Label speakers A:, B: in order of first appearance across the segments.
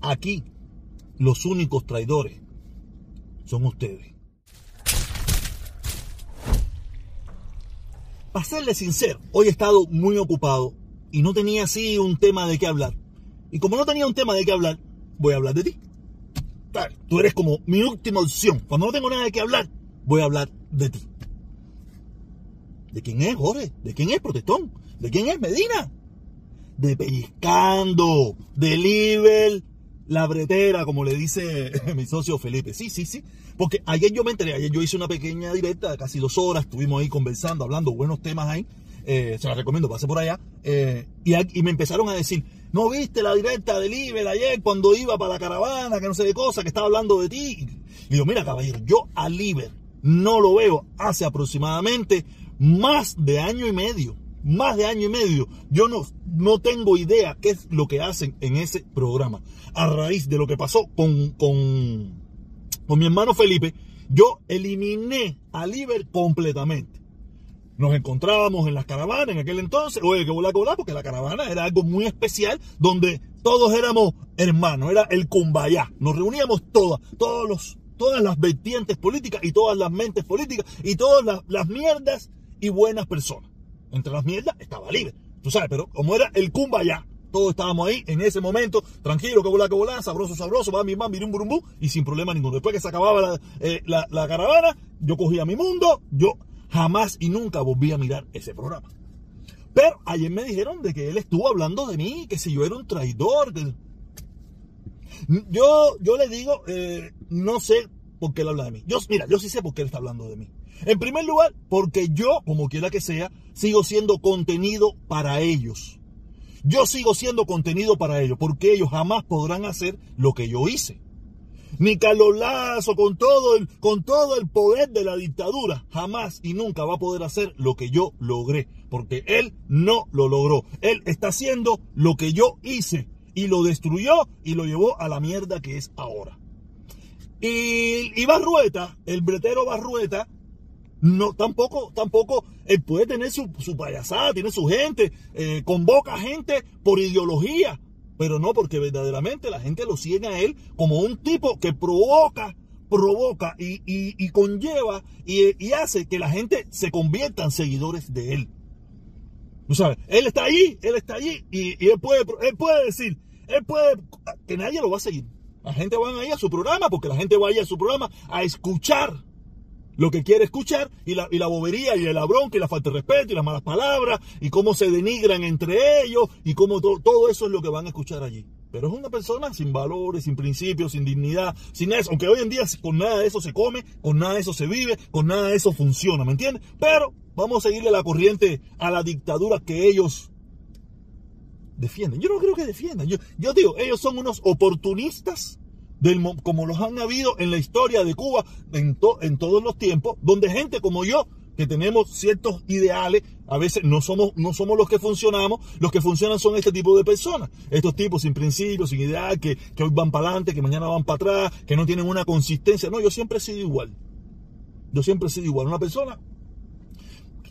A: Aquí los únicos traidores son ustedes. Para serle sincero, hoy he estado muy ocupado y no tenía así un tema de qué hablar. Y como no tenía un tema de qué hablar, voy a hablar de ti. Tú eres como mi última opción. Cuando no tengo nada de qué hablar, voy a hablar de ti. ¿De quién es Jorge? ¿De quién es Protestón? ¿De quién es Medina? De Pellizcando, de Libel, la bretera, como le dice mi socio Felipe. Sí, sí, sí. Porque ayer yo me enteré, ayer yo hice una pequeña directa de casi dos horas, estuvimos ahí conversando, hablando buenos temas ahí. Eh, se la recomiendo, pase por allá. Eh, y, me empezaron a decir, ¿no viste la directa de Libel ayer cuando iba para la caravana, que no sé de cosa, que estaba hablando de ti? Y digo, mira caballero, yo a Libel no lo veo hace aproximadamente más de año y medio. Más de año y medio. Yo no, no tengo idea qué es lo que hacen en ese programa. A raíz de lo que pasó con, con, con mi hermano Felipe, yo eliminé a Liber completamente. Nos encontrábamos en las caravanas en aquel entonces, oye, que volá, que porque la caravana era algo muy especial donde todos éramos hermanos, era el cumbayá. Nos reuníamos todas, todos los, todas las vertientes políticas y todas las mentes políticas y todas las, las mierdas y buenas personas. Entre las mierdas estaba libre, tú sabes, pero como era el ya todos estábamos ahí en ese momento, tranquilo, que volá, que volá, sabroso, sabroso, va mi mamá, mirum, burum, y sin problema ninguno. Después que se acababa eh, la, la, caravana, yo cogía mi mundo, yo jamás y nunca volví a mirar ese programa. Pero ayer me dijeron de que él estuvo hablando de mí, que si yo era un traidor. Yo, yo le digo, eh, no sé por qué él habla de mí. Yo, mira, yo sí sé por qué él está hablando de mí. En primer lugar, porque yo, como quiera que sea, sigo siendo contenido para ellos. Yo sigo siendo contenido para ellos, porque ellos jamás podrán hacer lo que yo hice. Ni Carlos Lazo, con todo, el, con todo el poder de la dictadura, jamás y nunca va a poder hacer lo que yo logré, porque él no lo logró. Él está haciendo lo que yo hice y lo destruyó y lo llevó a la mierda que es ahora. Y, y Barrueta, el bretero Barrueta, no, tampoco, tampoco, él puede tener su, payasada, tiene su gente, eh, convoca gente por ideología, pero no porque verdaderamente la gente lo sigue a él como un tipo que provoca, provoca y, conlleva y, hace que la gente se convierta en seguidores de él. ¿Tú sabes? Él está allí, él está allí y, él, puede, él puede decir, él puede, que nadie lo va a seguir. La gente va a ir a su programa porque la gente va a ir a su programa a escuchar lo que quiere escuchar y la, y la bobería y la bronca y la falta de respeto y las malas palabras y cómo se denigran entre ellos y cómo todo eso es lo que van a escuchar allí. Pero es una persona sin valores, sin principios, sin dignidad, sin eso. Aunque hoy en día con nada de eso se come, con nada de eso se vive, con nada de eso funciona, ¿me entiendes? Pero vamos a seguirle la corriente a la dictadura que ellos defienden. Yo no creo que defiendan. Yo, yo digo, ellos son unos oportunistas como los han habido en la historia de Cuba en, en todos los tiempos, donde gente como yo, que tenemos ciertos ideales, a veces no somos, los que funcionamos, los que funcionan son este tipo de personas, estos tipos sin principios, sin ideal, que, que hoy van para adelante, que mañana van para atrás, que no tienen una consistencia. No, yo siempre he sido igual. Yo siempre he sido igual. Una persona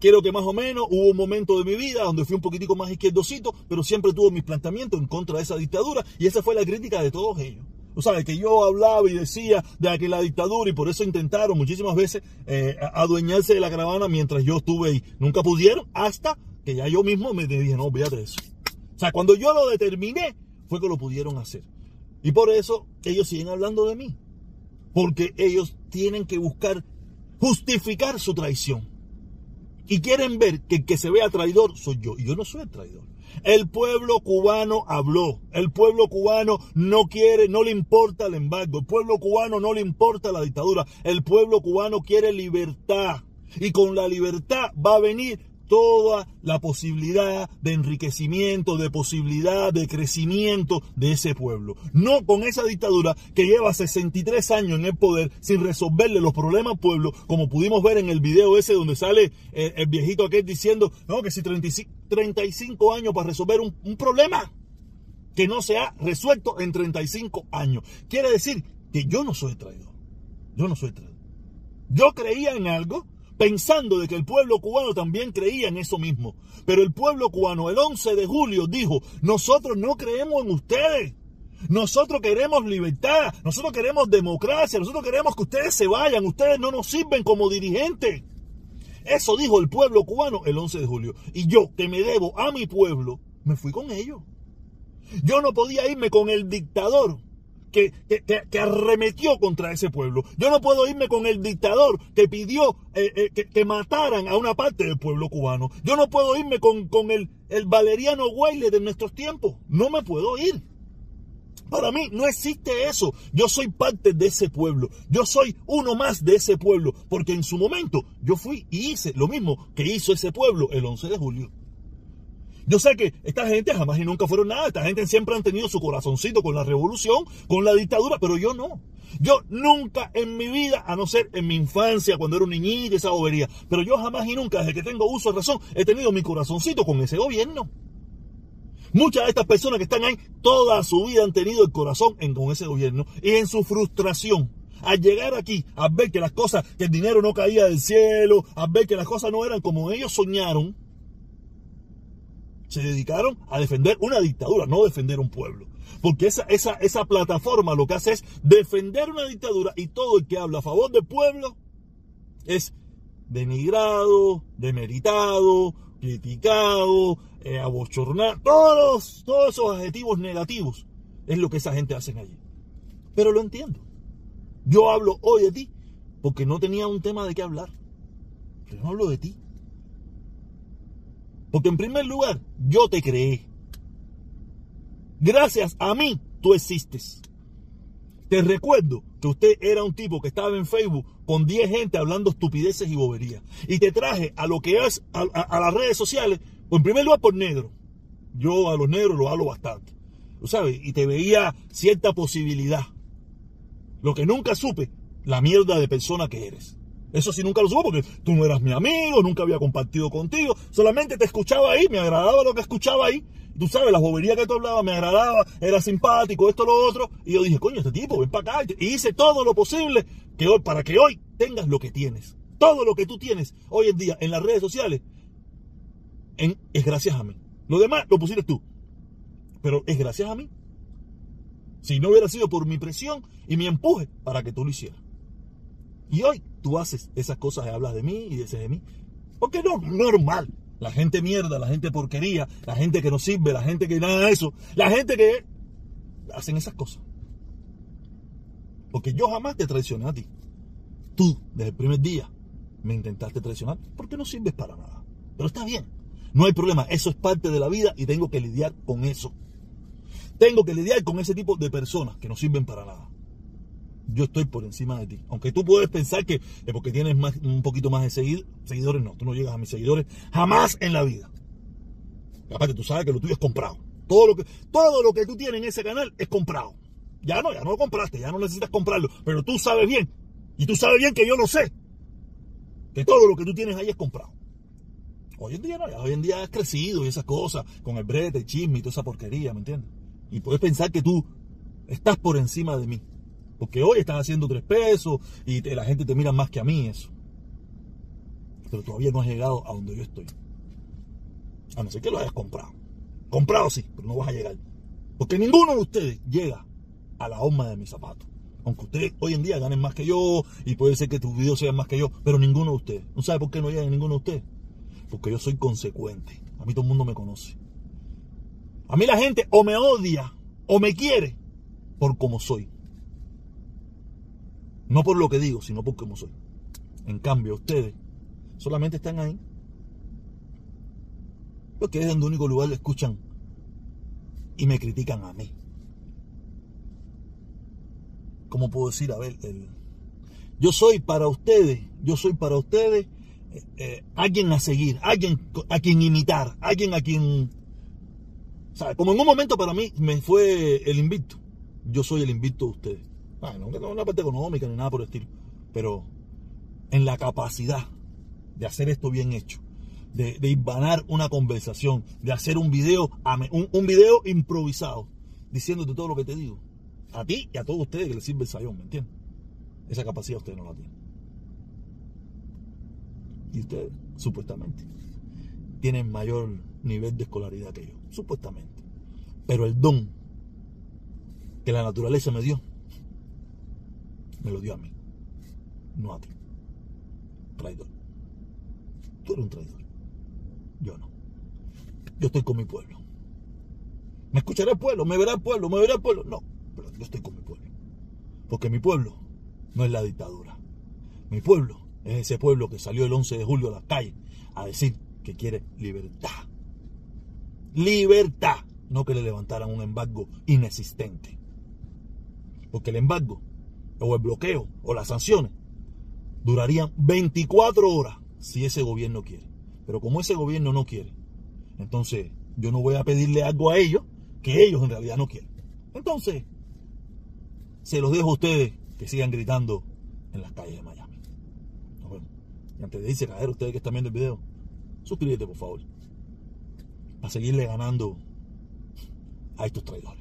A: Quiero que más o menos hubo un momento de mi vida donde fui un poquitico más izquierdosito, pero siempre tuve mis planteamientos en contra de esa dictadura y esa fue la crítica de todos ellos. Tú sabes que yo hablaba y decía de que la dictadura y por eso intentaron muchísimas veces eh, adueñarse de la caravana mientras yo estuve ahí. Nunca pudieron hasta que ya yo mismo me dije, no, olvídate eso. O sea, cuando yo lo determiné fue que lo pudieron hacer. Y por eso ellos siguen hablando de mí. Porque ellos tienen que buscar justificar su traición. Y quieren ver que el que se vea traidor soy yo. Y yo no soy el traidor. El pueblo cubano habló. El pueblo cubano no quiere, no le importa el embargo. El pueblo cubano no le importa la dictadura. El pueblo cubano quiere libertad. Y con la libertad va a venir toda la posibilidad de enriquecimiento, de posibilidad de crecimiento de ese pueblo. No con esa dictadura que lleva 63 años en el poder sin resolverle los problemas al pueblo, como pudimos ver en el video ese donde sale el, viejito aquel diciendo, no, que si 35, años para resolver un, un problema que no se ha resuelto en 35 años. Quiere decir que yo no soy traidor. Yo no soy traidor. Yo creía en algo pensando de que el pueblo cubano también creía en eso mismo. Pero el pueblo cubano el 11 de julio dijo, nosotros no creemos en ustedes. Nosotros queremos libertad, nosotros queremos democracia, nosotros queremos que ustedes se vayan, ustedes no nos sirven como dirigentes. Eso dijo el pueblo cubano el 11 de julio. Y yo, que me debo a mi pueblo, me fui con ellos. Yo no podía irme con el dictador que, arremetió contra ese pueblo. Yo no puedo irme con el dictador que pidió eh, eh, que, mataran a una parte del pueblo cubano. Yo no puedo irme con, el, el Valeriano Guayle de nuestros tiempos. No me puedo ir. Para mí no existe eso. Yo soy parte de ese pueblo. Yo soy uno más de ese pueblo. Porque en su momento yo fui y hice lo mismo que hizo ese pueblo el 11 de julio. Yo sé que esta gente jamás y nunca fueron nada. Esta gente siempre han tenido su corazoncito con la revolución, con la dictadura, pero yo no. Yo nunca en mi vida, a no ser en mi infancia, cuando era un niñito, esa bobería, pero yo jamás y nunca, desde que tengo uso de razón, he tenido mi corazoncito con ese gobierno. Muchas de estas personas que están ahí, toda su vida han tenido el corazón en, con ese gobierno y en su frustración. Al llegar aquí, a ver que las cosas, que el dinero no caía del cielo, a ver que las cosas no eran como ellos soñaron, se dedicaron a defender una dictadura, no defender un pueblo. Porque esa, esa, esa plataforma lo que hace es defender una dictadura y todo el que habla a favor del pueblo es denigrado, demeritado, criticado, eh, abochornado, todos, todos esos adjetivos negativos es lo que esa gente hace allí. Pero lo entiendo. Yo hablo hoy de ti porque no tenía un tema de qué hablar. Pero no hablo de ti. Porque en primer lugar, yo te creé. Gracias a mí, tú existes. Te recuerdo que usted era un tipo que estaba en Facebook con 10 gente hablando estupideces y boberías. Y te traje a lo que es a, las redes sociales, en primer lugar por negro. Yo a los negros los hablo bastante. ¿Tú sabes? Y te veía cierta posibilidad. Lo que nunca supe, la mierda de persona que eres. Eso sí nunca lo supo porque tú no eras mi amigo, nunca había compartido contigo. Solamente te escuchaba ahí, me agradaba lo que escuchaba ahí tú sabes, la bobería que tú hablabas me agradaba, era simpático, esto, lo otro. Y yo dije, coño, este tipo, ven para acá. Y hice todo lo posible que hoy, para que hoy tengas lo que tienes. Todo lo que tú tienes hoy en día en las redes sociales es gracias a mí. Lo demás lo pusiste tú. Pero es gracias a mí. Si no hubiera sido por mi presión y mi empuje para que tú lo hicieras. Y hoy tú haces esas cosas y hablas de mí y dices de mí. Porque no, normal. La gente mierda, la gente porquería, la gente que no sirve, la gente que nada de eso, la gente que hacen esas cosas. Porque yo jamás te traicioné a ti. Tú, desde el primer día, me intentaste traicionar porque no sirves para nada. Pero está bien, no hay problema, eso es parte de la vida y tengo que lidiar con eso. Tengo que lidiar con ese tipo de personas que no sirven para nada yo estoy por encima de ti. Aunque tú puedes pensar que es porque tienes más, un poquito más de seguidores, no, tú no llegas a mis seguidores jamás en la vida. Aparte, tú sabes que lo tuyo es comprado. Todo lo que, todo lo que tú tienes en ese canal es comprado. Ya no, ya no lo compraste, ya no necesitas comprarlo. Pero tú sabes bien, y tú sabes bien que yo lo sé, que todo lo que tú tienes ahí es comprado. Hoy en día no, hoy en día has crecido y esas cosas, con el brete, el chisme y toda esa porquería, ¿me entiendes? Y puedes pensar que tú estás por encima de mí. Porque hoy estás haciendo tres pesos y la gente te mira más que a mí eso. Pero todavía no has llegado a donde yo estoy. A no ser que lo hayas comprado. Comprado sí, pero no vas a llegar. Porque ninguno de ustedes llega a la horma de mis zapatos. Aunque ustedes hoy en día ganen más que yo y puede ser que tus videos sean más que yo, pero ninguno de ustedes. ¿No sabe por qué no llega ninguno de ustedes? Porque yo soy consecuente. A mí todo el mundo me conoce. A mí la gente o me odia o me quiere por como soy. No por lo que digo, sino por cómo soy. En cambio, ustedes solamente están ahí porque es el único lugar que escuchan y me critican a mí. ¿Cómo puedo decir? A ver, yo soy para ustedes, yo soy para ustedes eh, eh, alguien a seguir, alguien a quien imitar, alguien a quien... Como en un momento para mí me fue el invicto, yo soy el invicto de ustedes. No una parte económica ni nada por el estilo, pero en la capacidad de hacer esto bien hecho, de, de una conversación, de hacer un video, un, video improvisado, diciéndote todo lo que te digo. A ti y a todos ustedes que les sirve el sayón, ¿me entiendes? Esa capacidad ustedes no la tienen. Y ustedes, supuestamente, tienen mayor nivel de escolaridad que yo, supuestamente. Pero el don que la naturaleza me dio, me lo dio a mí, no a ti. Traidor. Tú eres un traidor. Yo no. Yo estoy con mi pueblo. ¿Me escuchará el pueblo? ¿Me verá el pueblo? ¿Me verá el pueblo? No, pero yo estoy con mi pueblo. Porque mi pueblo no es la dictadura. Mi pueblo es ese pueblo que salió el 11 de julio a las calles a decir que quiere libertad. Libertad. No que le levantaran un embargo inexistente. Porque el embargo, o el bloqueo, o las sanciones, durarían 24 horas si ese gobierno quiere. Pero como ese gobierno no quiere, entonces yo no voy a pedirle algo a ellos que ellos en realidad no quieren. Entonces, se los dejo a ustedes que sigan gritando en las calles de Miami. Y antes de irse a caer, ustedes que están viendo el video, suscríbete por favor. Para seguirle ganando a estos traidores.